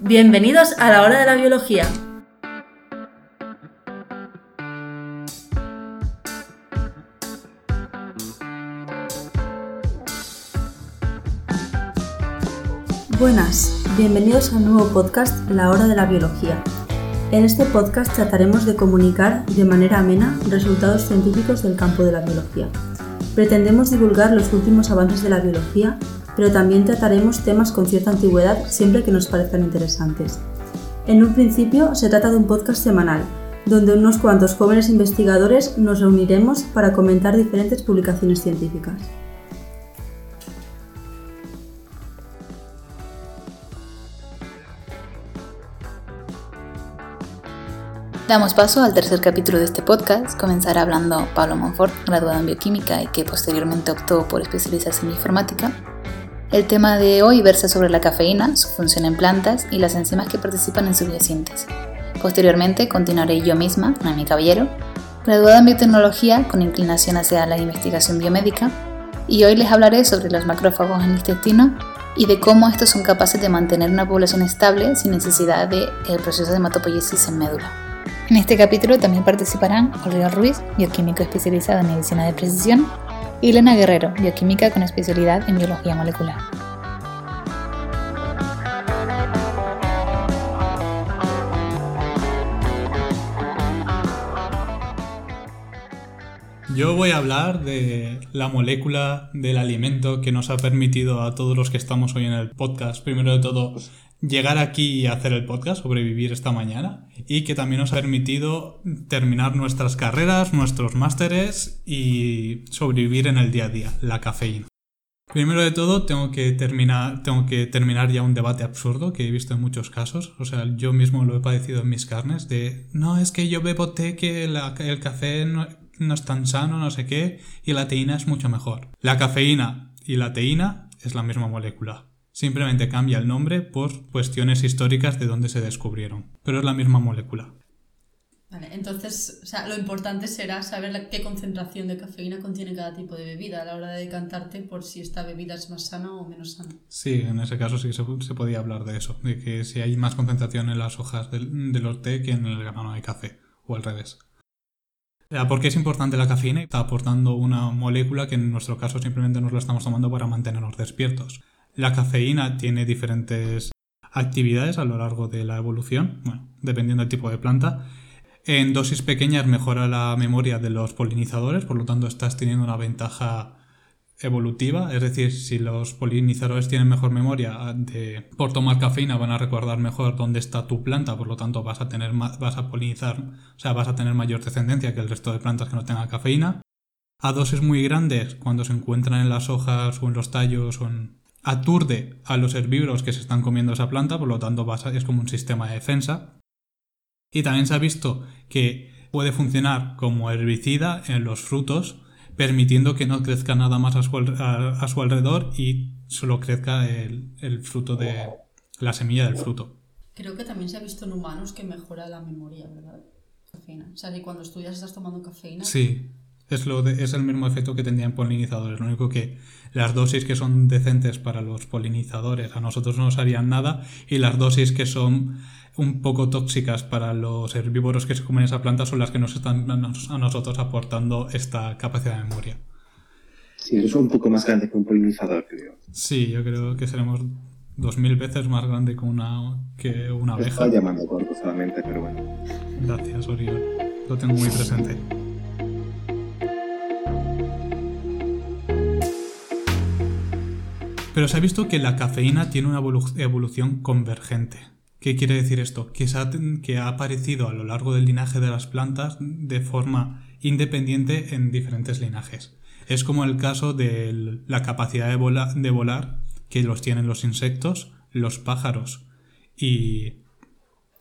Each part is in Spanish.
Bienvenidos a la hora de la biología. Buenas, bienvenidos al nuevo podcast La hora de la biología. En este podcast trataremos de comunicar de manera amena resultados científicos del campo de la biología. Pretendemos divulgar los últimos avances de la biología pero también trataremos temas con cierta antigüedad siempre que nos parezcan interesantes. En un principio se trata de un podcast semanal, donde unos cuantos jóvenes investigadores nos reuniremos para comentar diferentes publicaciones científicas. Damos paso al tercer capítulo de este podcast. Comenzará hablando Pablo Monfort, graduado en bioquímica y que posteriormente optó por especializarse en informática, el tema de hoy versa sobre la cafeína, su función en plantas y las enzimas que participan en su biosíntesis. Posteriormente continuaré yo misma, Noemi Caballero, graduada en biotecnología con inclinación hacia la investigación biomédica, y hoy les hablaré sobre los macrófagos en el intestino y de cómo estos son capaces de mantener una población estable sin necesidad del proceso de hematopoiesis en médula. En este capítulo también participarán Olga Ruiz, bioquímico especializado en medicina de precisión, y Elena Guerrero, bioquímica con especialidad en biología molecular. Yo voy a hablar de la molécula del alimento que nos ha permitido a todos los que estamos hoy en el podcast, primero de todo, llegar aquí y hacer el podcast, sobrevivir esta mañana, y que también nos ha permitido terminar nuestras carreras, nuestros másteres y sobrevivir en el día a día, la cafeína. Primero de todo, tengo que, terminar, tengo que terminar ya un debate absurdo que he visto en muchos casos. O sea, yo mismo lo he padecido en mis carnes de, no, es que yo bebo té que el café no, no es tan sano, no sé qué, y la teína es mucho mejor. La cafeína y la teína es la misma molécula. Simplemente cambia el nombre por cuestiones históricas de dónde se descubrieron, pero es la misma molécula. Vale, entonces, o sea, lo importante será saber qué concentración de cafeína contiene cada tipo de bebida a la hora de decantarte por si esta bebida es más sana o menos sana. Sí, en ese caso sí se, se podía hablar de eso, de que si hay más concentración en las hojas de, de los té que en el grano de café, o al revés. ¿Por qué es importante la cafeína? Está aportando una molécula que en nuestro caso simplemente nos la estamos tomando para mantenernos despiertos. La cafeína tiene diferentes actividades a lo largo de la evolución, bueno, dependiendo del tipo de planta. En dosis pequeñas mejora la memoria de los polinizadores, por lo tanto estás teniendo una ventaja evolutiva, es decir, si los polinizadores tienen mejor memoria de, por tomar cafeína van a recordar mejor dónde está tu planta, por lo tanto vas a tener vas a polinizar, o sea, vas a tener mayor descendencia que el resto de plantas que no tengan cafeína. A dosis muy grandes, cuando se encuentran en las hojas o en los tallos o en, aturde a los herbívoros que se están comiendo esa planta, por lo tanto es como un sistema de defensa. Y también se ha visto que puede funcionar como herbicida en los frutos, permitiendo que no crezca nada más a su, alrededor y solo crezca el, fruto de la semilla del fruto. Creo que también se ha visto en humanos que mejora la memoria, ¿verdad? Cafeína. O sea, que cuando estudias estás tomando cafeína. Sí, es, lo es el mismo efecto que tendrían polinizadores. Lo único que las dosis que son decentes para los polinizadores a nosotros no nos harían nada y las dosis que son un poco tóxicas para los herbívoros que se comen esa planta son las que nos están a nosotros aportando esta capacidad de memoria. Sí, eres un poco más grande que un polinizador, creo. Sí, yo creo que seremos dos mil veces más grande que una, que una abeja. Estaba llamando corto solamente, pero bueno. Gracias, Oriol. Lo tengo muy presente. Pero se ha visto que la cafeína tiene una evolución convergente. ¿Qué quiere decir esto? Que, ha, que ha aparecido a lo largo del linaje de las plantas de forma independiente en diferentes linajes. Es como el caso de la capacidad de, volar que los tienen los insectos, los pájaros y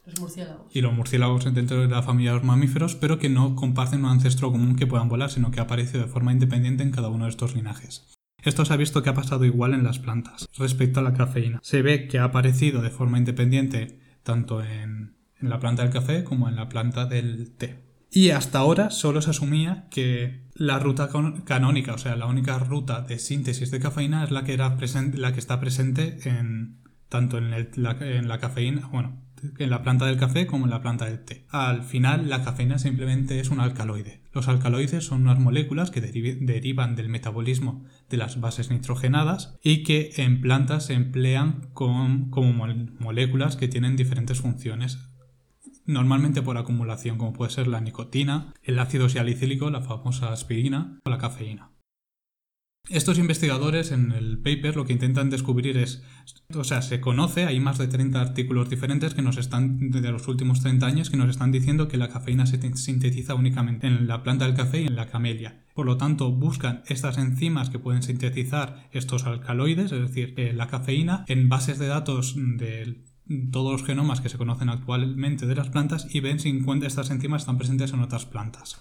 los murciélagos. Y los murciélagos dentro de la familia de los mamíferos, pero que no comparten un ancestro común que puedan volar, sino que ha aparecido de forma independiente en cada uno de estos linajes. Esto se ha visto que ha pasado igual en las plantas respecto a la cafeína. Se ve que ha aparecido de forma independiente tanto en, la planta del café como en la planta del té. Y hasta ahora solo se asumía que la ruta canónica, o sea, la única ruta de síntesis de cafeína es la que, la está presente en, tanto en, en la cafeína, bueno, en la planta del café como en la planta del té. Al final, la cafeína simplemente es un alcaloide. Los alcaloides son unas moléculas que derivan del metabolismo de las bases nitrogenadas y que en plantas se emplean como moléculas que tienen diferentes funciones. Normalmente por acumulación, como puede ser la nicotina, el ácido salicílico, la famosa aspirina o la cafeína. Estos investigadores en el paper lo que intentan descubrir es, o sea, se conoce, hay más de 30 artículos diferentes que nos están, de los últimos 30 años, que nos están diciendo que la cafeína se sintetiza únicamente en la planta del café y en la camelia. Por lo tanto, buscan estas enzimas que pueden sintetizar estos alcaloides, es decir, eh, la cafeína, en bases de datos de todos los genomas que se conocen actualmente de las plantas y ven si estas enzimas están presentes en otras plantas.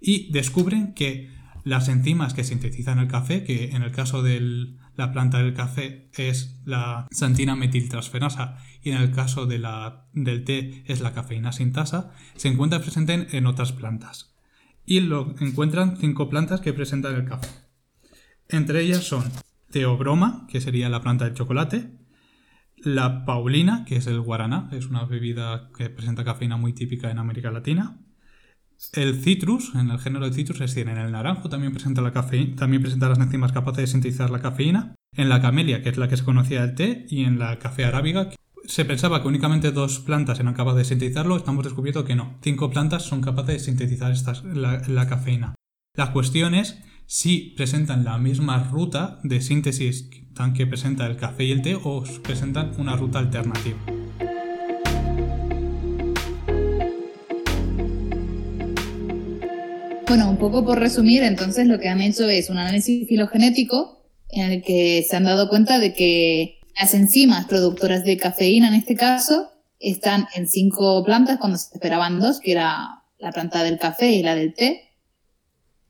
Y descubren que las enzimas que sintetizan el café, que en el caso de la planta del café es la santina metiltransferasa y en el caso de la, del té es la cafeína sintasa, se encuentran presentes en otras plantas. Y lo encuentran cinco plantas que presentan el café. Entre ellas son teobroma, que sería la planta del chocolate, la paulina, que es el guaraná, es una bebida que presenta cafeína muy típica en América Latina, el citrus, en el género de citrus, es decir, en el naranjo también presenta la cafeína, también presenta las enzimas capaces de sintetizar la cafeína. En la camelia, que es la que se conocía del té, y en la café arábiga, se pensaba que únicamente dos plantas eran capaces de sintetizarlo, estamos descubriendo que no. Cinco plantas son capaces de sintetizar la, cafeína. La cuestión es si presentan la misma ruta de síntesis que presenta el café y el té o presentan una ruta alternativa. Bueno, un poco por resumir, entonces lo que han hecho es un análisis filogenético en el que se han dado cuenta de que las enzimas productoras de cafeína en este caso están en cinco plantas cuando se esperaban dos, que era la planta del café y la del té.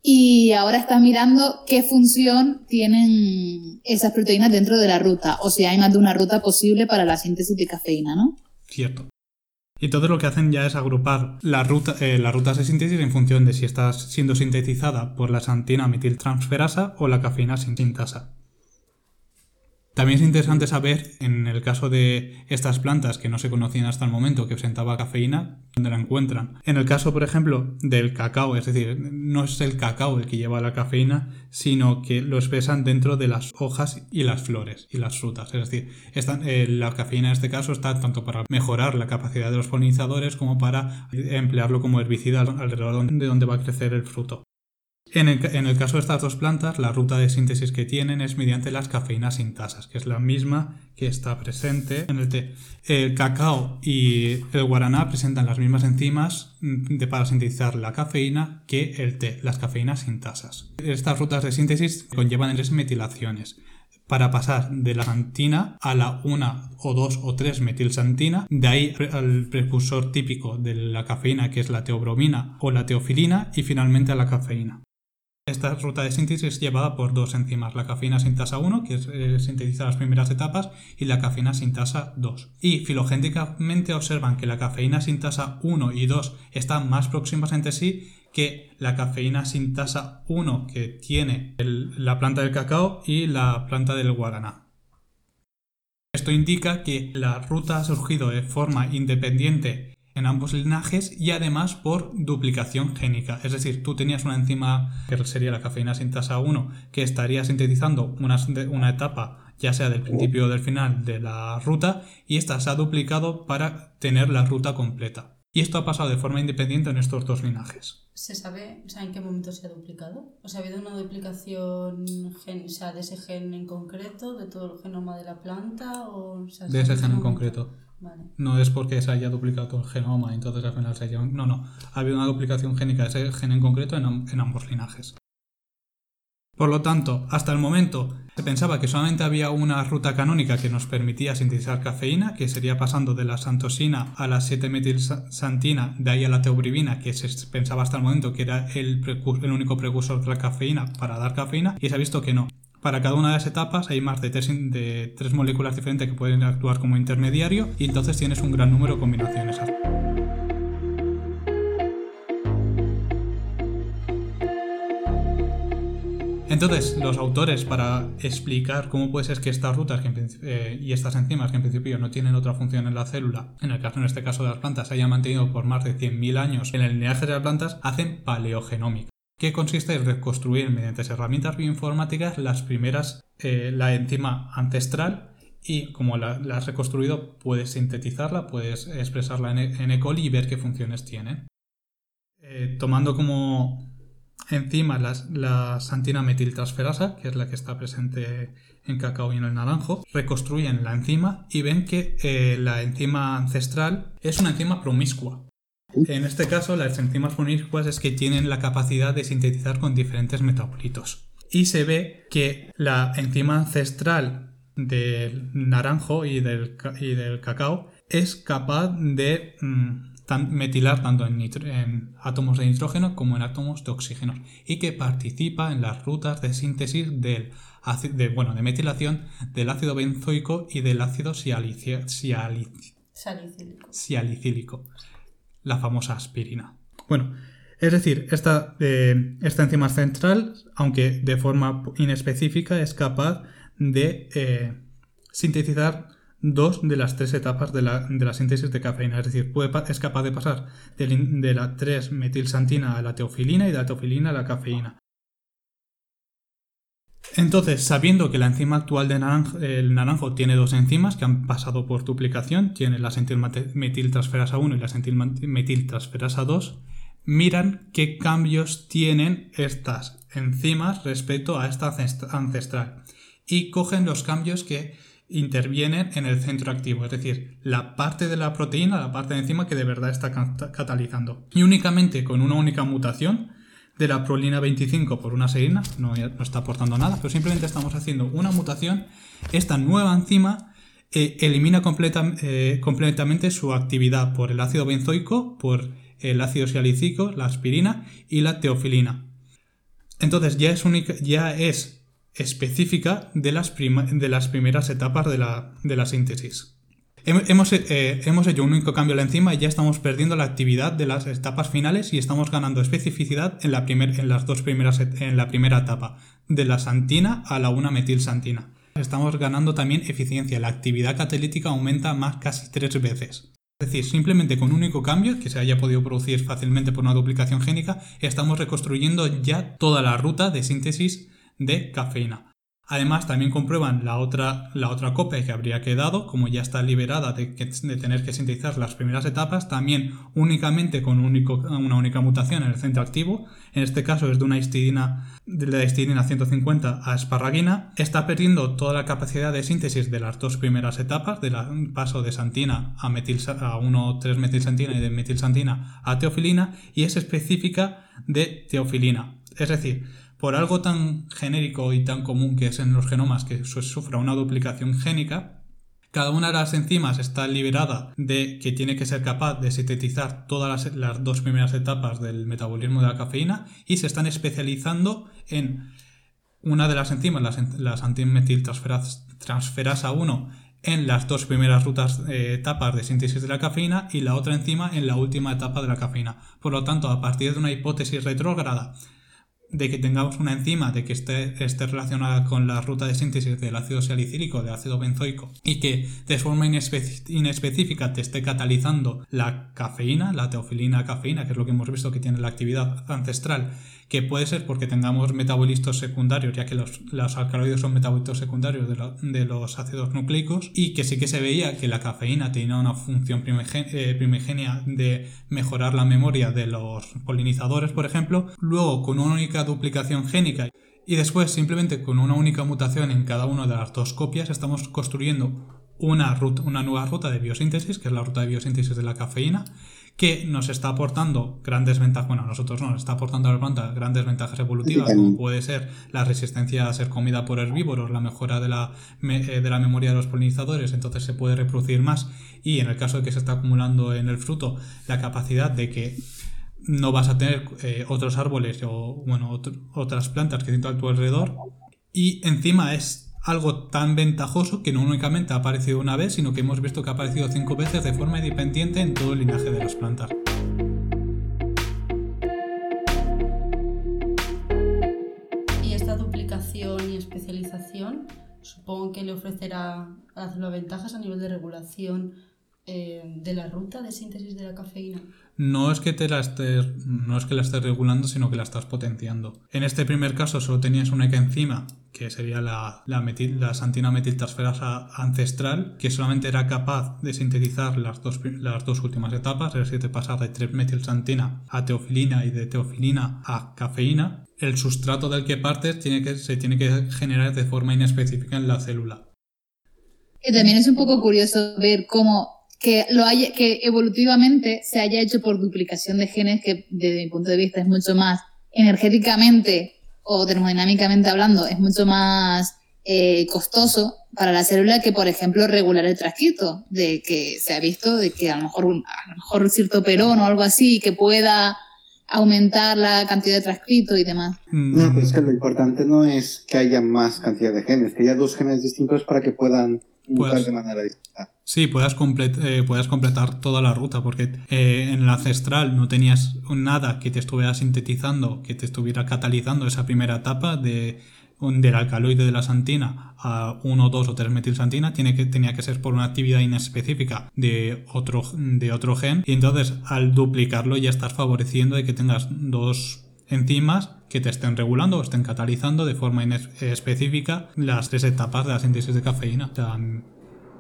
Y ahora están mirando qué función tienen esas proteínas dentro de la ruta, o si hay más de una ruta posible para la síntesis de cafeína, ¿no? Cierto. Y todo lo que hacen ya es agrupar la ruta, eh, las rutas de síntesis en función de si está siendo sintetizada por la santina metiltransferasa o la cafeína sintasa. También es interesante saber, en el caso de estas plantas que no se conocían hasta el momento que presentaba cafeína, dónde la encuentran. En el caso, por ejemplo, del cacao, es decir, no es el cacao el que lleva la cafeína, sino que lo expresan dentro de las hojas y las flores y las frutas. Es decir, eh, la cafeína en este caso está tanto para mejorar la capacidad de los polinizadores como para emplearlo como herbicida alrededor de donde va a crecer el fruto. En el, caso de estas dos plantas, la ruta de síntesis que tienen es mediante las cafeínas sintasas, que es la misma que está presente en el té. El cacao y el guaraná presentan las mismas enzimas mm, para sintetizar la cafeína que el té, las cafeínas sintasas. Estas rutas de síntesis conllevan tres metilaciones para pasar de la santina a la 1 o 2 o 3 metilsantina, de ahí al precursor típico de la cafeína que es la teobromina o la teofilina y finalmente a la cafeína. Esta ruta de síntesis es llevada por dos enzimas, la cafeína sintasa 1, que eh, sintetiza las primeras etapas, y la cafeína sintasa 2. Y filogénicamente observan que la cafeína sintasa 1 y 2 están más próximas entre sí que la cafeína sintasa 1 que tiene la planta del cacao y la planta del guaraná. Esto indica que la ruta ha surgido de forma independiente en ambos linajes y además por duplicación génica. Es decir, tú tenías una enzima que sería la cafeína sintasa 1 que estaría sintetizando una, una etapa ya sea del principio o del final de la ruta y esta se ha duplicado para tener la ruta completa. Y esto ha pasado de forma independiente en estos dos linajes. ¿Se sabe en qué momento se ha duplicado? ¿O sea, ha habido una duplicación gen, de ese gen en concreto, de todo el genoma de la planta? O, de ese gen en concreto. No es porque se haya duplicado todo el genoma entonces al final se haya... No, no. Ha habido una duplicación génica de ese gen en concreto en, ambos linajes. Por lo tanto, hasta el momento se pensaba que solamente había una ruta canónica que nos permitía sintetizar cafeína, que sería pasando de la santosina a la 7-metilsantina, de ahí a la teobrivina, que se pensaba hasta el momento que era el, el único precursor de la cafeína para dar cafeína, y se ha visto que no. Para cada una de las etapas hay más de tres, moléculas diferentes que pueden actuar como intermediario y entonces tienes un gran número de combinaciones. Entonces, los autores, para explicar cómo puede ser que estas rutas eh, y estas enzimas, que en principio no tienen otra función en la célula, en el caso en este caso de las plantas, se hayan mantenido por más de 100.000 años en el lineaje de las plantas, hacen paleogenómica que consiste en reconstruir mediante herramientas bioinformáticas las primeras, eh, la enzima ancestral y como la, has reconstruido puedes sintetizarla, puedes expresarla en, en E. coli y ver qué funciones tiene. Eh, tomando como enzima la santina metiltransferasa, que es la que está presente en cacao y en el naranjo, reconstruyen la enzima y ven que eh, la enzima ancestral es una enzima promiscua. En este caso, las enzimas promiscuas es que tienen la capacidad de sintetizar con diferentes metabolitos. Y se ve que la enzima ancestral del naranjo y del, del cacao es capaz de mm, metilar tanto en, átomos de nitrógeno como en átomos de oxígeno y que participa en las rutas de síntesis del de, bueno, de metilación del ácido benzoico y del ácido sialicílico, la famosa aspirina. Bueno, es decir, esta, eh, esta enzima central, aunque de forma inespecífica, es capaz de eh, sintetizar dos de las tres etapas de la, síntesis de cafeína. Es decir, es capaz de pasar de, la 3-metilsantina a la teofilina y de la teofilina a la cafeína. Entonces, sabiendo que la enzima actual del naranjo, tiene dos enzimas que han pasado por duplicación, tiene la sentilmetiltransferasa 1 y la sentilmetiltransferasa 2, miran qué cambios tienen estas enzimas respecto a esta ancestral y cogen los cambios que intervienen en el centro activo, es decir, la parte de la proteína, la parte de enzima que de verdad está catalizando. Y únicamente con una única mutación de la prolina 25 por una serina, no, está aportando nada, pero simplemente estamos haciendo una mutación, esta nueva enzima eh, elimina eh, completamente su actividad por el ácido benzoico, por el ácido sialicílico, la aspirina y la teofilina. Entonces ya es, única, ya es específica de las, de las primeras etapas de la, síntesis. Hemos, eh, hemos, hecho un único cambio en la enzima y ya estamos perdiendo la actividad de las etapas finales y estamos ganando especificidad en, la las dos primeras en la primera etapa, de la santina a la 1-metilsantina. Estamos ganando también eficiencia, la actividad catalítica aumenta más casi tres veces. Es decir, simplemente con un único cambio que se haya podido producir fácilmente por una duplicación génica, estamos reconstruyendo ya toda la ruta de síntesis de cafeína. Además, también comprueban la otra, la otra copia que habría quedado, como ya está liberada de, tener que sintetizar las primeras etapas, también únicamente con una única mutación en el centro activo, en este caso es de una histidina, de la histidina 150 a esparraguina, está perdiendo toda la capacidad de síntesis de las dos primeras etapas, del paso de santina a, metil, a 1,3-metilsantina y de metilsantina a teofilina, y es específica de teofilina. Es decir, por algo tan genérico y tan común que es en los genomas que sufra una duplicación génica, cada una de las enzimas está liberada de que tiene que ser capaz de sintetizar todas las, dos primeras etapas del metabolismo de la cafeína y se están especializando en una de las enzimas, las, antimetiltransferasa 1, en las dos primeras eh, etapas de síntesis de la cafeína y la otra enzima en la última etapa de la cafeína. Por lo tanto, a partir de una hipótesis retrógrada de que tengamos una enzima de que esté, esté, relacionada con la ruta de síntesis del ácido salicílico, del ácido benzoico, y que de forma inespecífica te esté catalizando la cafeína, la teofilina cafeína, que es lo que hemos visto que tiene la actividad ancestral, que puede ser porque tengamos metabolitos secundarios, ya que los, alcaloides son metabolitos secundarios de, los ácidos nucleicos, y que sí que se veía que la cafeína tenía una función eh, primigenia de mejorar la memoria de los polinizadores, por ejemplo, luego con una única duplicación génica y después simplemente con una única mutación en cada una de las dos copias estamos construyendo una, ruta, una nueva ruta de biosíntesis, que es la ruta de biosíntesis de la cafeína, que nos está aportando grandes ventajas, bueno, a nosotros no, nos está aportando a la planta grandes ventajas evolutivas, como puede ser la resistencia a ser comida por herbívoros, la mejora de la, eh, de la memoria de los polinizadores, entonces se puede reproducir más, y en el caso de que se está acumulando en el fruto, la capacidad de que no vas a tener eh, otros árboles o bueno, otras plantas que estén a tu alrededor, y encima es algo tan ventajoso que no únicamente ha aparecido una vez, sino que hemos visto que ha aparecido cinco veces de forma independiente en todo el linaje de las plantas. Y esta duplicación y especialización supongo que le ofrecerá a ventajas a nivel de regulación eh, de la ruta de síntesis de la cafeína. No es que te la estés, no es que la estés regulando, sino que la estás potenciando. En este primer caso solo tenías una enzima que sería la, la, metil, la santina metiltransferasa ancestral, que solamente era capaz de sintetizar las dos, las dos últimas etapas, es decir, de pasar de 3-metilsantina a teofilina y de teofilina a cafeína. El sustrato del que partes tiene que, se tiene que generar de forma inespecífica en la célula. Que también es un poco curioso ver cómo que, lo haya, que evolutivamente se haya hecho por duplicación de genes, que desde mi punto de vista es mucho más energéticamente o termodinámicamente hablando, es mucho más eh, costoso para la célula que, por ejemplo, regular el transcrito, de que se ha visto de que a lo mejor, a lo mejor cierto perón o algo así que pueda aumentar la cantidad de transcrito y demás. No, pero es que lo importante no es que haya más cantidad de genes, que haya dos genes distintos para que puedan de manera distinta. Sí, puedas, eh, completar toda la ruta, porque eh, en el ancestral no tenías nada que te estuviera sintetizando, que te estuviera catalizando esa primera etapa de, del alcaloide de la santina a 1, 2 o 3 metilsantina tiene que, tenía que ser por una actividad inespecífica de otro, de otro gen y entonces al duplicarlo ya estás favoreciendo de que tengas dos enzimas que te estén regulando o estén catalizando de forma específica las tres etapas de la síntesis de cafeína.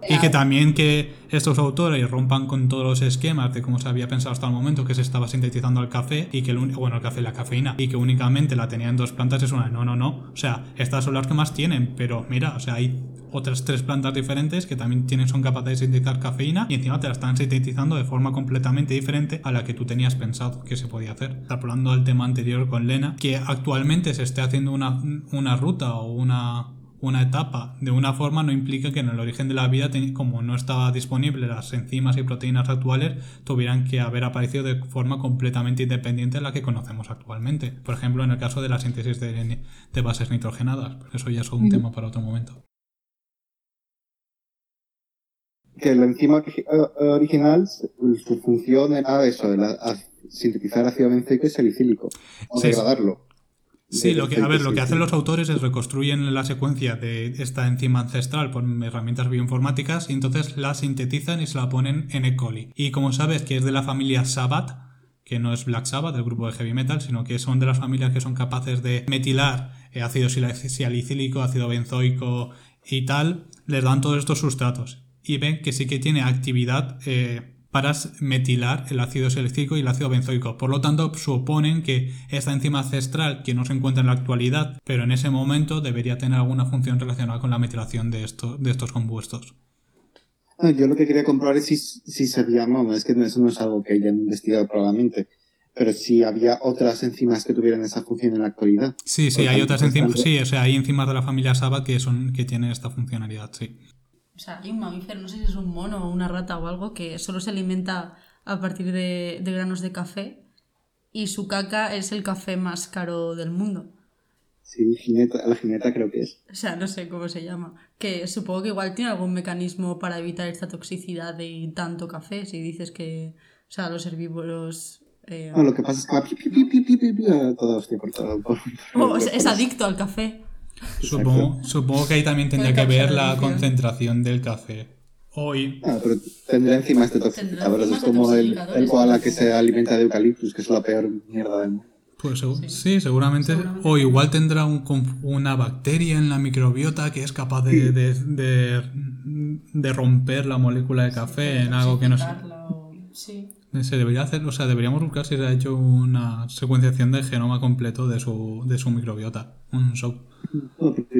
Y que también que estos autores rompan con todos los esquemas de cómo se había pensado hasta el momento que se estaba sintetizando el café y que el bueno el café la cafeína y que únicamente la tenían dos plantas es una no no no o sea estas son las que más tienen pero mira o sea hay otras tres plantas diferentes que también tienen, son capaces de sintetizar cafeína y encima te la están sintetizando de forma completamente diferente a la que tú tenías pensado que se podía hacer. Hablando del tema anterior con Lena, que actualmente se esté haciendo una, una ruta o una, una etapa de una forma no implica que en el origen de la vida, como no estaba disponible las enzimas y proteínas actuales, tuvieran que haber aparecido de forma completamente independiente a la que conocemos actualmente. Por ejemplo, en el caso de la síntesis de, de bases nitrogenadas. Eso ya es un tema para otro momento. que la enzima eh, original, su función era eso, de sintetizar ácido benzoico y salicílico, o degradarlo. Sí, lo que, a ver, lo que hacen los autores es reconstruyen la secuencia de esta enzima ancestral con herramientas bioinformáticas y entonces la sintetizan y se la ponen en E. coli. Y como sabes que es de la familia Sabbath, que no es Black Sabbath, del grupo de heavy metal, sino que son de las familias que son capaces de metilar eh, ácido salicílico, ácido benzoico y tal, les dan todos estos sustratos y ven que sí que tiene actividad eh, para metilar el ácido salicílico y el ácido benzoico. Por lo tanto, suponen que esta enzima ancestral, que no se encuentra en la actualidad, pero en ese momento debería tener alguna función relacionada con la metilación de, esto, de estos compuestos. Ah, yo lo que quería comprobar es si, si sabía, no, es que eso no es algo que hayan investigado probablemente, pero si había otras enzimas que tuvieran esa función en la actualidad. Sí, sí, hay otras enzimas, sí, o sea, hay enzimas de la familia SABA que, son, que tienen esta funcionalidad, sí. O sea, hay un mamífero, no sé si es un mono o una rata o algo, que solo se alimenta a partir de, granos de café y su caca es el café más caro del mundo. Sí, la jineta creo que es. O sea, no sé cómo se llama. Que supongo que igual tiene algún mecanismo para evitar esta toxicidad de tanto café. Si dices que, o sea, los herbívoros... Eh... lo que pasa es que todo por es adicto al café. Supongo, supongo que ahí también tendría que ver la concentración del café. Hoy. Ah, pero tendrá enzimas de toxificadores. Es como el, el koala que se alimenta de eucaliptus, que es la peor mierda del mundo. Pues sí, seguramente, O igual tendrá un, una bacteria en la microbiota que es capaz de, de, de, romper la molécula de café en algo que no sé. Sí. Se debería hacer, o sea, deberíamos buscar si se ha hecho una secuenciación del genoma completo de su, de su microbiota. Un show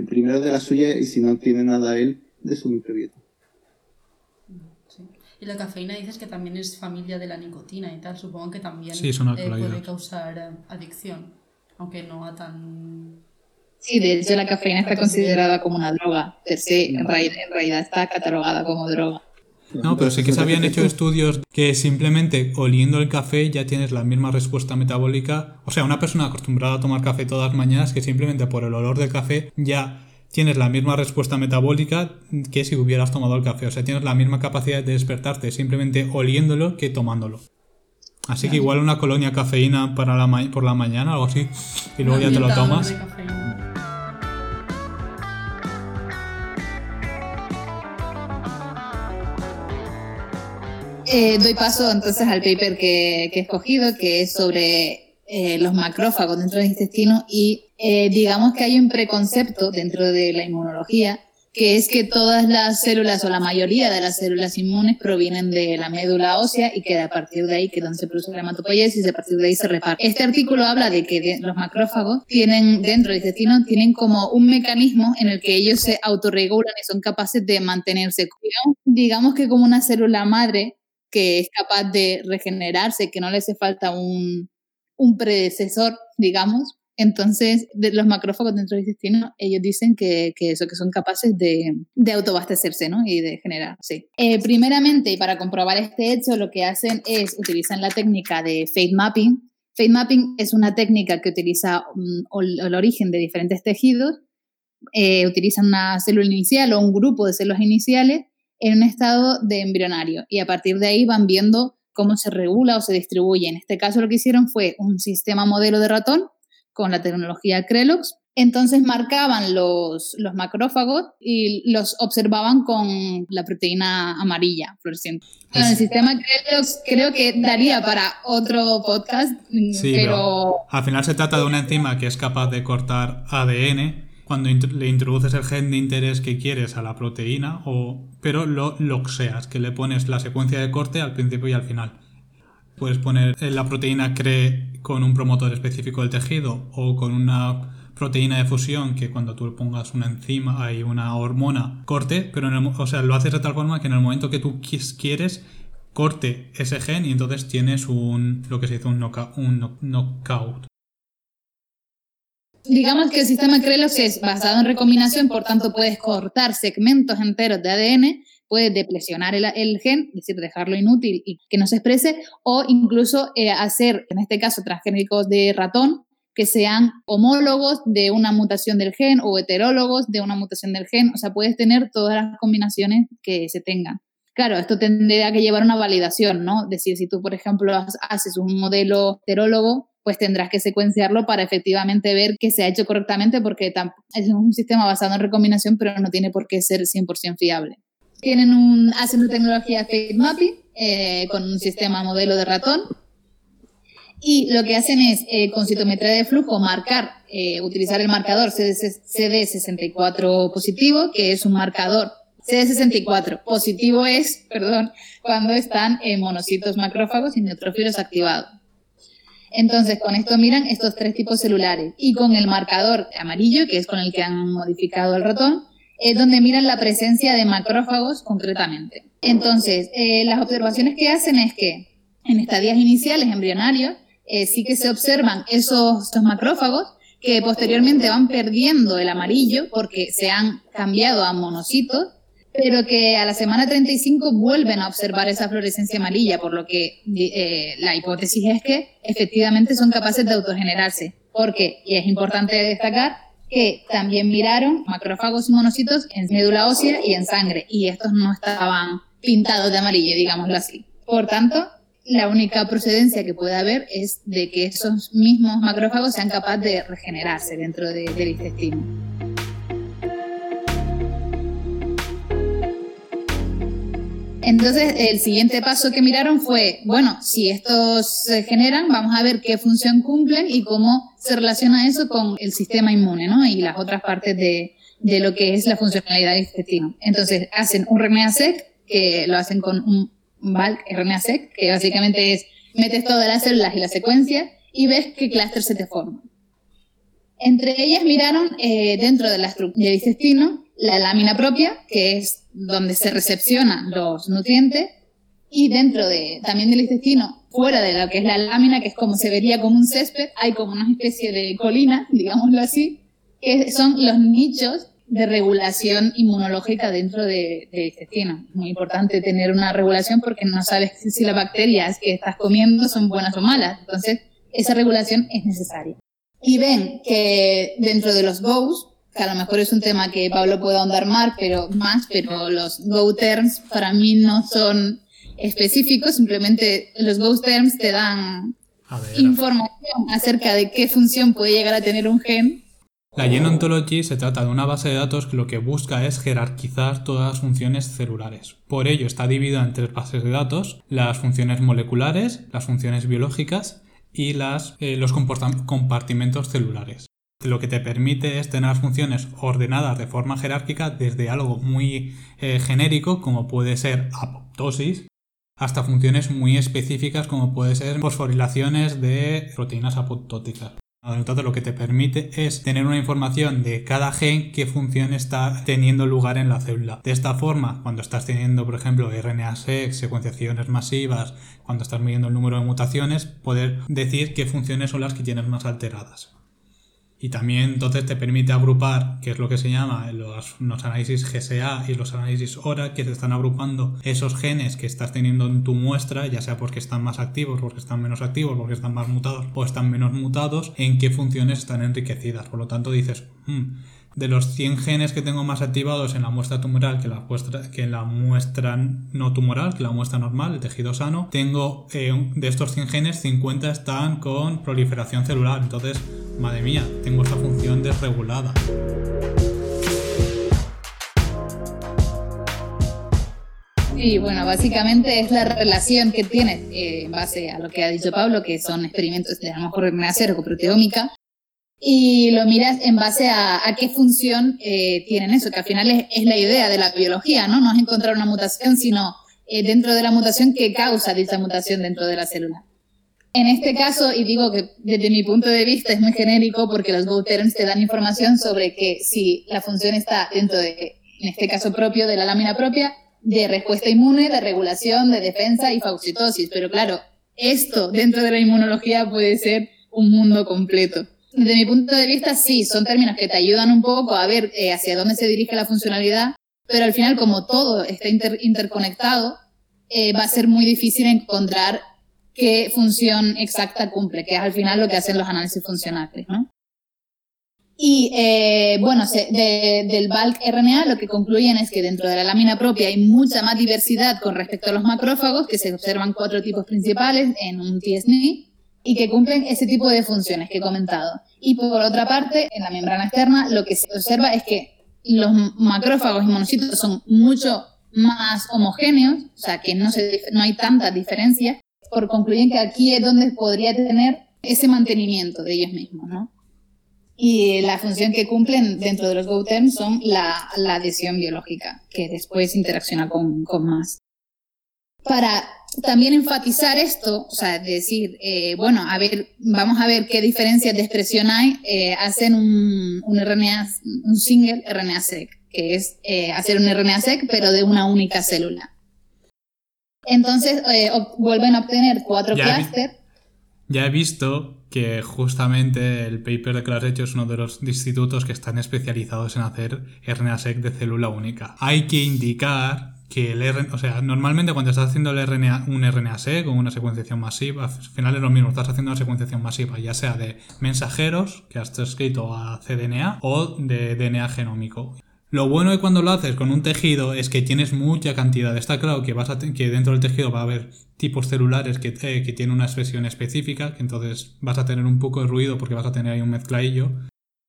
primero de la suya y si no tiene nada él, de su microbiota. Y la cafeína dices que también es familia de la nicotina y tal. Supongo que también eh, puede causar eh, adicción, aunque no a tan... Sí, de hecho la cafeína está considerada como una droga. Per se, en realidad está catalogada como droga. No, pero sí que se habían hecho estudios que simplemente oliendo el café ya tienes la misma respuesta metabólica. O sea, una persona acostumbrada a tomar café todas las mañanas que simplemente por el olor del café ya tienes la misma respuesta metabólica que si hubieras tomado el café. O sea, tienes la misma capacidad de despertarte simplemente oliéndolo que tomándolo. Así que igual una colonia cafeína para la por la mañana o algo así y luego ya te lo tomas. Eh, doy paso entonces al paper que, que he escogido, que es sobre eh, los macrófagos dentro del intestino y eh, digamos que hay un preconcepto dentro de la inmunología que es que todas las células o la mayoría de las células inmunes provienen de la médula ósea y que a partir de ahí que donde se produce la hematopoiesis y a partir de ahí se reparte. Este artículo habla de que los macrófagos tienen dentro del intestino tienen como un mecanismo en el que ellos se autorregulan y son capaces de mantenerse. Digamos que como una célula madre que es capaz de regenerarse, que no le hace falta un, un predecesor, digamos, entonces, de los macrófagos dentro del intestino, ellos dicen que, que eso, que son capaces de, de autoabastecerse, ¿no? Y de generar, sí. Eh, primeramente, y para comprobar este hecho, lo que hacen es, utilizan la técnica de fate mapping. Fate mapping es una técnica que utiliza um, el origen de diferentes tejidos, eh, utilizan una célula inicial o un grupo de células iniciales en un estado de embrionario y a partir de ahí van viendo cómo se regula o se distribuye. En este caso lo que hicieron fue un sistema modelo de ratón con la tecnología Crelox. Entonces marcaban los, los macrófagos y los observaban con la proteína amarilla fluorescente. el sistema Crelox creo que daría para otro podcast, pero... Al final se trata de una enzima que es capaz de cortar ADN cuando le introduces el gen de interés que quieres a la proteína, o, pero lo loxeas, que le pones la secuencia de corte al principio y al final. Puedes poner la proteína CRE con un promotor específico del tejido o con una proteína de fusión que cuando tú pongas una enzima hay una hormona corte, pero o sea, lo haces de tal forma que en el momento que tú quieres corte ese gen y entonces tienes un lo que se dice un knockout. Digamos que el sistema Crelox es basado en recombinación, por tanto puedes cortar segmentos enteros de ADN puede deplesionar el, gen, es decir, dejarlo inútil y que no se exprese, o incluso eh, hacer, en este caso, transgénicos de ratón que sean homólogos de una mutación del gen o heterólogos de una mutación del gen. O sea, puedes tener todas las combinaciones que se tengan. Claro, esto tendría que llevar una validación, ¿no? Decir, si tú, por ejemplo, haces un modelo heterólogo, pues tendrás que secuenciarlo para efectivamente ver que se ha hecho correctamente, porque es un sistema basado en recombinación, pero no tiene por qué ser 100% fiable. Tienen un, hacen una tecnología Fate Mapping eh, con un sistema modelo de ratón. Y lo que hacen es, eh, con citometría de flujo, marcar, eh, utilizar el marcador CD64 positivo, que es un marcador CD64 positivo es, perdón, cuando están monocitos macrófagos y neutrófilos activados. Entonces, con esto miran estos tres tipos celulares y con el marcador amarillo, que es con el que han modificado el ratón, es donde miran la presencia de macrófagos concretamente. Entonces, eh, las observaciones que hacen es que en estadios iniciales embrionarios eh, sí que se observan esos, estos macrófagos que posteriormente van perdiendo el amarillo porque se han cambiado a monocitos, pero que a la semana 35 vuelven a observar esa fluorescencia amarilla, por lo que eh, la hipótesis es que efectivamente son capaces de autogenerarse. Porque, y es importante destacar, que también miraron macrófagos y monocitos en médula ósea y en sangre, y estos no estaban pintados de amarillo, digámoslo así. Por tanto, la única procedencia que puede haber es de que esos mismos macrófagos sean capaces de regenerarse dentro del intestino. Entonces, el siguiente paso que miraron fue, bueno, si estos se generan, vamos a ver qué función cumplen y cómo se relaciona eso con el sistema inmune, ¿no? Y las otras partes de, de lo que es la funcionalidad del intestino. Entonces, hacen un RNA-seq, que lo hacen con un bulk RNA-seq, que básicamente es, metes todas las células y la secuencia y ves qué clúster se te forma. Entre ellas miraron eh, dentro de la estructura del intestino la lámina propia, que es donde se recepcionan los nutrientes, y dentro de, también del intestino, fuera de lo que es la lámina, que es como se vería como un césped, hay como una especie de colina, digámoslo así, que son los nichos de regulación inmunológica dentro del intestino. Es muy importante tener una regulación porque no sabes si las bacterias que estás comiendo son buenas o malas. Entonces, esa regulación es necesaria. Y ven que dentro de los bows, que a lo mejor es un tema que Pablo puede ahondar más, pero, más, pero los Go Terms para mí no son específicos, simplemente los Go Terms te dan información acerca de qué función puede llegar a tener un gen. La Gene Ontology se trata de una base de datos que lo que busca es jerarquizar todas las funciones celulares. Por ello está dividida en tres bases de datos, las funciones moleculares, las funciones biológicas y las, eh, los compartimentos celulares. Lo que te permite es tener las funciones ordenadas de forma jerárquica desde algo muy eh, genérico como puede ser apoptosis hasta funciones muy específicas como puede ser fosforilaciones de proteínas apoptóticas. Entonces lo que te permite es tener una información de cada gen qué función está teniendo lugar en la célula. De esta forma, cuando estás teniendo, por ejemplo, RNA-seq, secuenciaciones masivas, cuando estás midiendo el número de mutaciones, poder decir qué funciones son las que tienes más alteradas. Y también entonces te permite agrupar, que es lo que se llama los, los, análisis GSA y los análisis ORA, que te están agrupando esos genes que estás teniendo en tu muestra, ya sea porque están más activos, porque están menos activos, porque están más mutados o están menos mutados, en qué funciones están enriquecidas. Por lo tanto dices, hmm, de los 100 genes que tengo más activados en la muestra tumoral que, la muestra, que en la muestra no tumoral, que la muestra normal, el tejido sano, tengo eh, de estos 100 genes 50 están con proliferación celular. Entonces, madre mía, tengo esta función desregulada. Sí, bueno, básicamente es la relación que tienes eh, en base a lo que ha dicho Pablo, que son experimentos de a lo mejor o proteómica, y lo miras en base a, qué función eh, tienen eso, que al final es, la idea de la biología, ¿no? No es encontrar una mutación, sino eh, dentro de la mutación qué causa dicha mutación dentro de la célula. En este caso, y digo que desde mi punto de vista es muy genérico porque los go te dan información sobre que si la función está dentro de, en este caso propio, de la lámina propia, de respuesta inmune, de regulación, de defensa y fagocitosis. Pero claro, esto dentro de la inmunología puede ser un mundo completo. Desde mi punto de vista, sí, son términos que te ayudan un poco a ver eh, hacia dónde se dirige la funcionalidad, pero al final, como todo está interconectado, eh, va a ser muy difícil encontrar qué función exacta cumple, que es al final lo que hacen los análisis funcionales, ¿no? Y eh, bueno, del bulk RNA lo que concluyen es que dentro de la lámina propia hay mucha más diversidad con respecto a los macrófagos, que se observan cuatro tipos principales en un TSNI, y que cumplen ese tipo de funciones que he comentado. Y por otra parte, en la membrana externa lo que se observa es que los macrófagos y monocitos son mucho más homogéneos, o sea que no, se, no hay tanta diferencia, por concluyen que aquí es donde podría tener ese mantenimiento de ellos mismos, ¿no? Y la función que cumplen dentro de los GoTerms son la, la adhesión biológica, que después interacciona con, con más. Para también enfatizar esto, o sea, decir, eh, bueno, a ver, vamos a ver qué diferencias de expresión hay, eh, hacen un, un, RNA, un single RNA-seq, que es eh, hacer un RNA-seq, pero de una única célula. Entonces, vuelven a obtener cuatro clústeres. Ya he visto que justamente el paper de que lo has hecho es uno de los institutos que están especializados en hacer RNA-seq de célula única. Hay que indicar que el RNA, o sea, normalmente cuando estás haciendo el RNA, un RNA-seq o una secuenciación masiva, al final es lo mismo, estás haciendo una secuenciación masiva, ya sea de mensajeros, que has escrito a cDNA, o de DNA genómico. Lo bueno de cuando lo haces con un tejido es que tienes mucha cantidad. Está claro que, vas a que dentro del tejido va a haber tipos celulares que, eh, que tienen una expresión específica, que entonces vas a tener un poco de ruido porque vas a tener ahí un mezcladillo.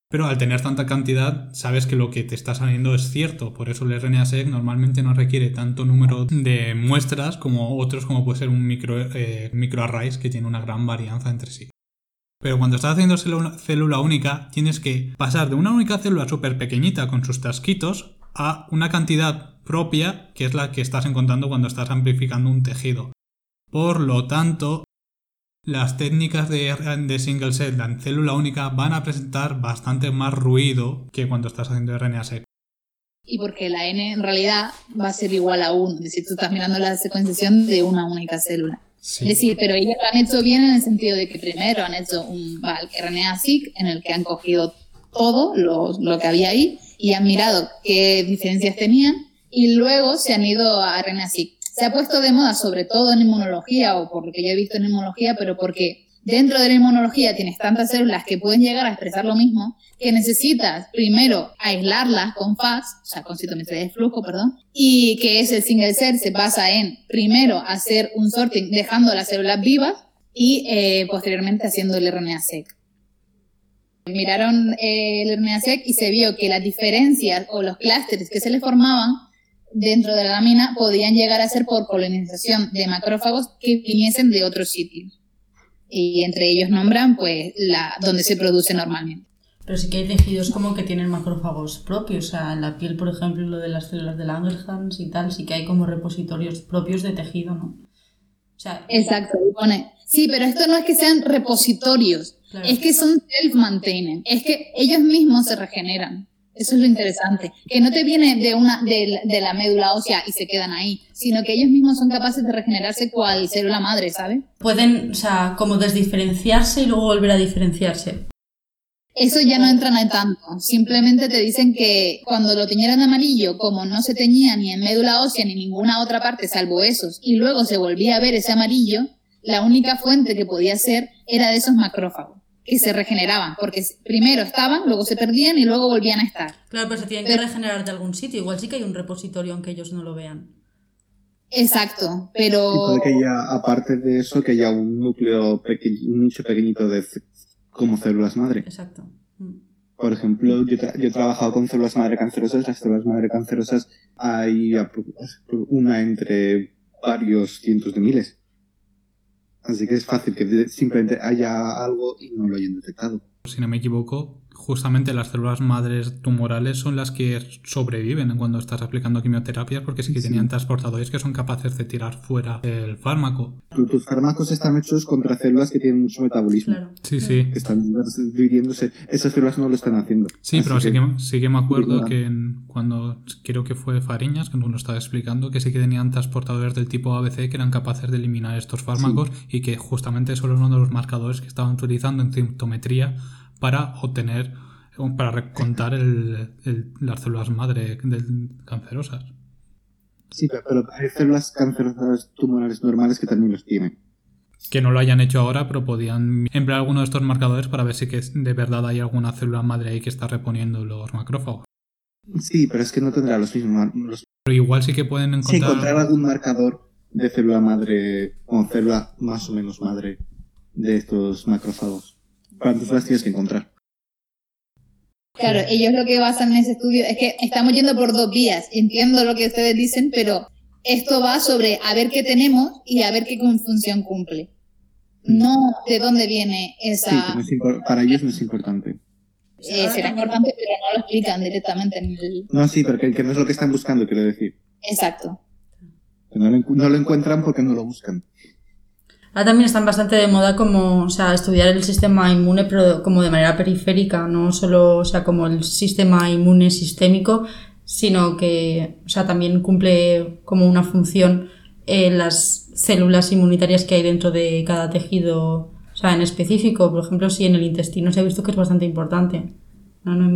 Pero al tener tanta cantidad, sabes que lo que te está saliendo es cierto. Por eso el RNA-seq normalmente no requiere tanto número de muestras como otros, como puede ser un micro, eh, microarrays que tiene una gran varianza entre sí. Pero cuando estás haciendo célula, única, tienes que pasar de una única célula súper pequeñita con sus tasquitos a una cantidad propia que es la que estás encontrando cuando estás amplificando un tejido. Por lo tanto, las técnicas de, de single cell en célula única van a presentar bastante más ruido que cuando estás haciendo RNA-seq. Y porque la N en realidad va a ser igual a 1, es decir, tú estás mirando la secuenciación de una única célula. Es decir, pero ellos lo han hecho bien en el sentido de que primero han hecho un RNA-seq en el que han cogido todo lo, lo que había ahí y han mirado qué diferencias tenían y luego se han ido a RNA-seq se ha puesto de moda sobre todo en inmunología o por lo que yo he visto en inmunología, pero porque dentro de la inmunología tienes tantas células que pueden llegar a expresar lo mismo, que necesitas primero aislarlas con FAS, o sea, con citometría de flujo, perdón, y que ese single cell se basa en primero hacer un sorting dejando las células vivas y eh, posteriormente haciendo el RNA-seq. Miraron eh, el RNA-seq y se vio que las diferencias o los clústeres que se le formaban dentro de la lámina podían llegar a ser por colonización de macrófagos que viniesen de otros sitios. Y entre ellos nombran pues la donde se produce normalmente. Pero sí que hay tejidos como que tienen macrófagos propios. O sea, en la piel, por ejemplo, lo de las células de Langerhans y tal, sí que hay como repositorios propios de tejido, ¿no? O sea, Exacto. Pone, sí, pero esto no es que sean repositorios, es que son self-maintaining, es que ellos mismos se regeneran. Eso es lo interesante, que no te viene de una de, de, la médula ósea y se quedan ahí, sino que ellos mismos son capaces de regenerarse cual célula madre, ¿sabes? Pueden, o sea, como desdiferenciarse y luego volver a diferenciarse. Eso ya no entran en tanto. Simplemente te dicen que cuando lo teñieran de amarillo, como no se teñía ni en médula ósea ni en ninguna otra parte salvo esos, y luego se volvía a ver ese amarillo, la única fuente que podía ser era de esos macrófagos que se regeneraban, porque primero estaban, luego se perdían y luego volvían a estar. Claro, pero se tienen que regenerar de algún sitio. Igual sí que hay un repositorio aunque ellos no lo vean. Exacto, pero... Y puede que haya, aparte de eso, que haya un núcleo nicho pequeñito de como células madre. Exacto. Mm. Por ejemplo, yo, yo, he trabajado con células madre cancerosas. Las células madre cancerosas hay una entre varios cientos de miles. Así que es fácil que simplemente haya algo y no lo hayan detectado. Si no me equivoco, justamente las células madres tumorales son las que sobreviven cuando estás aplicando quimioterapias porque sí que tenían transportadores que son capaces de tirar fuera el fármaco. tus fármacos están hechos contra células que tienen mucho metabolismo. Sí, sí. Que están dividiéndose. Esas células no lo están haciendo. Sí, pero sí, que, sí que me acuerdo que cuando creo que fue Fariñas, que nos lo estaba explicando, que sí que tenían transportadores del tipo ABC que eran capaces de eliminar estos fármacos y que justamente eso era uno de los marcadores que estaban utilizando en sintometría para obtener, para contar el, las células madre cancerosas. Sí, pero hay células cancerosas tumorales normales que también los tienen. Que no lo hayan hecho ahora, pero podían emplear alguno de estos marcadores para ver si que de verdad hay alguna célula madre ahí que está reponiendo los macrófagos. Sí, pero es que no tendrá los mismos. Pero igual sí que pueden encontrar. Sí, encontrar algún marcador de célula madre o célula más o menos madre de estos macrófagos. ¿Cuántas las tienes que encontrar? Claro, ellos lo que basan en ese estudio es que estamos yendo por dos vías. Entiendo lo que ustedes dicen, pero esto va sobre a ver qué tenemos y a ver qué función cumple. No de dónde viene esa. Sí, para ellos no es importante. Eh, será importante, pero no lo explican directamente en el. No, sí, pero que, no es lo que están buscando, quiero decir. Exacto. no lo encuentran porque no lo buscan. Ahora también están bastante de moda como, o sea, estudiar el sistema inmune, pero como de manera periférica, no solo, o sea, como el sistema inmune sistémico, sino que, o sea, también cumple como una función en las células inmunitarias que hay dentro de cada tejido, o sea, en específico. Por ejemplo, si en el intestino se ha visto que es bastante importante. ¿No, no.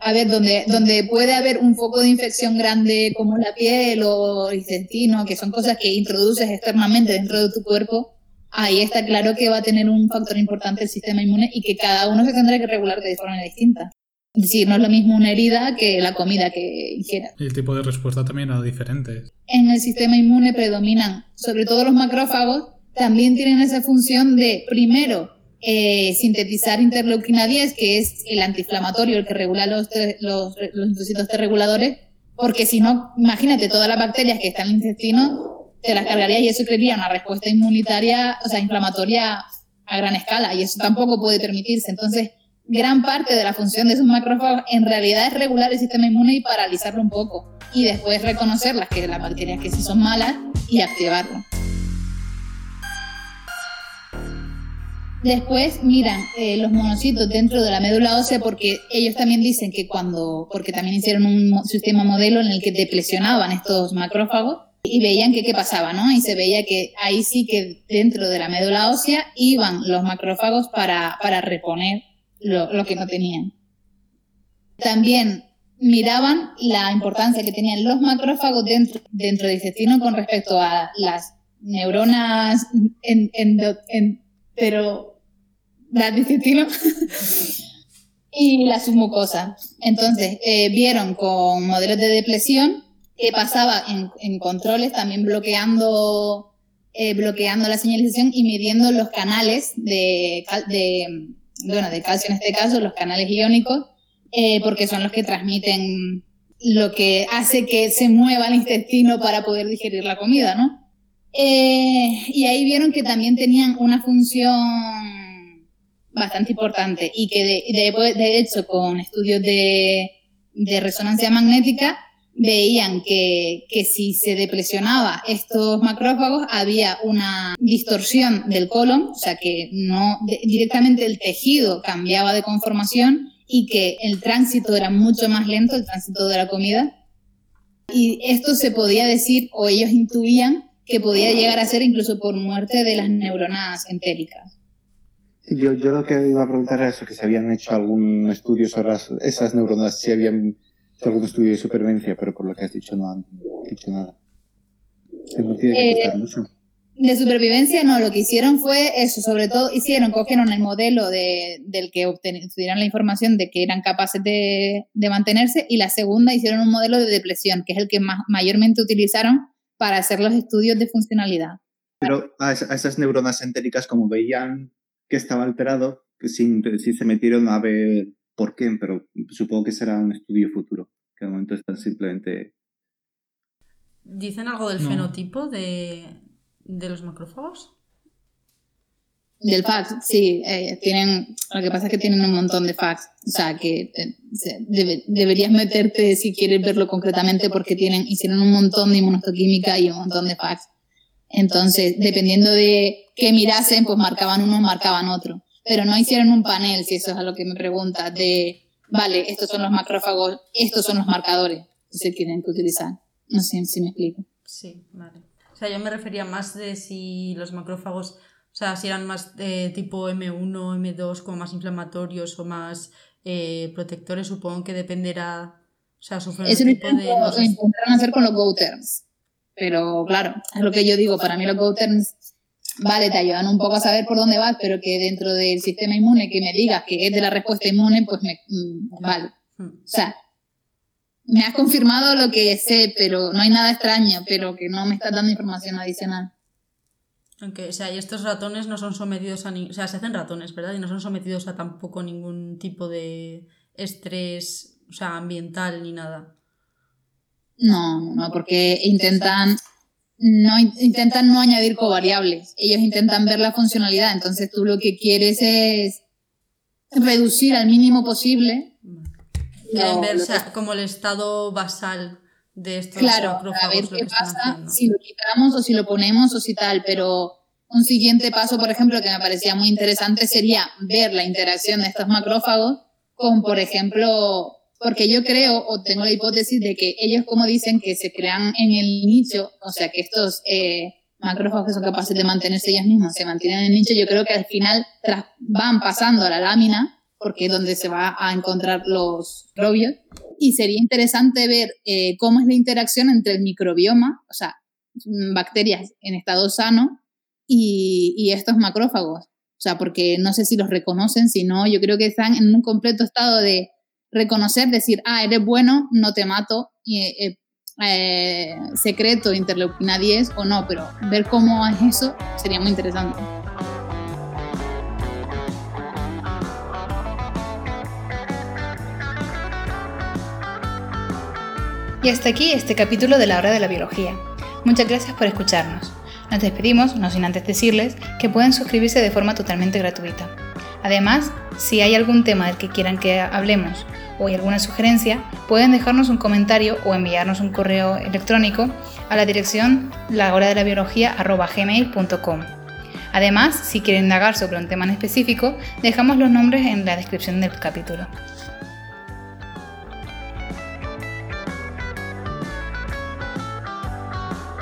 A ver, donde, donde puede haber un foco de infección grande como la piel o el intestino, que son cosas que introduces externamente dentro de tu cuerpo, ahí está claro que va a tener un factor importante el sistema inmune y que cada uno se tendrá que regular de forma distinta. Es decir, no es lo mismo una herida que la comida que ingiera. Y el tipo de respuesta también era diferente. En el sistema inmune predominan, sobre todo los macrófagos, también tienen esa función de, primero, eh, sintetizar interleuquina 10, que es el antiinflamatorio, el que regula los, los, los reguladores, porque si no, imagínate todas las bacterias que están en el intestino, te las cargarías y eso crearía una respuesta inmunitaria, o sea, inflamatoria a gran escala, y eso tampoco puede permitirse. Entonces, gran parte de la función de esos macrófagos en realidad es regular el sistema inmune y paralizarlo un poco, y después reconocer las, que, las bacterias que sí son malas y activarlo. Después miran eh, los monocitos dentro de la médula ósea porque ellos también dicen que cuando, porque también hicieron un sistema modelo en el que depresionaban estos macrófagos y veían que qué pasaba, ¿no? Y se veía que ahí sí que dentro de la médula ósea iban los macrófagos para, para reponer lo, lo que no tenían. También miraban la importancia que tenían los macrófagos dentro, dentro del intestino con respecto a las neuronas pero la intestino y la submucosa. Entonces, eh, vieron con modelos de depresión que pasaba en, controles también bloqueando, eh, bloqueando la señalización y midiendo los canales de, bueno, de calcio en este caso, los canales iónicos, eh, porque son los que transmiten lo que hace que se mueva el intestino para poder digerir la comida, ¿no? Eh, y ahí vieron que también tenían una función bastante importante y que de, de, hecho con estudios de, de, resonancia magnética veían que, que si se depresionaba estos macrófagos había una distorsión del colon, o sea que no directamente el tejido cambiaba de conformación y que el tránsito era mucho más lento, el tránsito de la comida. Y esto se podía decir, o ellos intuían, que podía llegar a ser incluso por muerte de las neuronas entéricas. Yo, yo lo que iba a preguntar era eso, que si habían hecho algún estudio sobre esas neuronas, si habían hecho algún estudio de supervivencia, pero por lo que has dicho no han dicho nada. No tiene que eh, mucho. De supervivencia no, lo que hicieron fue eso, sobre todo hicieron, cogieron el modelo de, del que obtuvieran la información de que eran capaces de, de, mantenerse y la segunda hicieron un modelo de depresión, que es el que más, mayormente utilizaron para hacer los estudios de funcionalidad. Pero a, esas neuronas entéricas, como veían que estaba alterado, que sin, si se metieron a ver por qué, pero supongo que será un estudio futuro, que de momento están simplemente... ¿Dicen algo del fenotipo de, de los macrófagos? Del fax, sí, eh, tienen, lo que pasa es que tienen un montón de fax, o sea que eh, deberías meterte si quieres verlo concretamente porque tienen, hicieron un montón de inmunostoquímica y un montón de fax. Entonces, dependiendo de qué mirasen, pues marcaban uno, marcaban otro. Pero no hicieron un panel, si eso es a lo que me preguntas, de, vale, estos son los macrófagos, estos son los marcadores que se tienen que utilizar. No sé si me explico. Sí, vale. O sea, yo me refería más de si los macrófagos o sea, si eran más de tipo M1, M2, como más inflamatorios o más eh, protectores, supongo que dependerá. O sea, su Eso lo, intentaron hacer con los GoTerms. Pero claro, es lo que yo digo, para mí los GoTerms, vale, te ayudan un poco a saber por dónde vas, pero que dentro del sistema inmune que me digas que es de la respuesta inmune, pues me. Mm, vale. Hmm. O sea, me has confirmado lo que sé, pero no hay nada extraño, pero que no me estás dando información adicional. Aunque, o sea, y estos ratones no son sometidos a ni... O sea, se hacen ratones, ¿verdad? Y no son sometidos a tampoco ningún tipo de estrés, o sea, ambiental ni nada. No, no, porque intentan no intentan no añadir covariables. Ellos intentan ver la funcionalidad. Entonces tú lo que quieres es reducir al mínimo posible. Quieren ver como el estado basal de estos claro, a ver qué pasa si lo quitamos o si lo ponemos o si tal, pero un siguiente paso, por ejemplo, que me parecía muy interesante sería ver la interacción de estos macrófagos con, por ejemplo, porque yo creo o tengo la hipótesis de que ellos como dicen que se crean en el nicho, o sea, que estos eh, macrófagos que son capaces de mantenerse ellos mismos se mantienen en el nicho, yo creo que al final van pasando a la lámina porque es donde se va a encontrar los microbios. Y sería interesante ver eh, cómo es la interacción entre el microbioma, o sea, bacterias en estado sano, y, y estos macrófagos. O sea, porque no sé si los reconocen, si no, yo creo que están en un completo estado de reconocer, decir, ah, eres bueno, no te mato, eh, eh, secreto, interleuquina 10 o no, pero ver cómo es eso sería muy interesante. Y hasta aquí este capítulo de la hora de la biología. Muchas gracias por escucharnos. Nos despedimos, no sin antes decirles que pueden suscribirse de forma totalmente gratuita. Además, si hay algún tema del que quieran que hablemos o hay alguna sugerencia, pueden dejarnos un comentario o enviarnos un correo electrónico a la dirección lahoradelabiología.gmail.com. Además, si quieren indagar sobre un tema en específico, dejamos los nombres en la descripción del capítulo.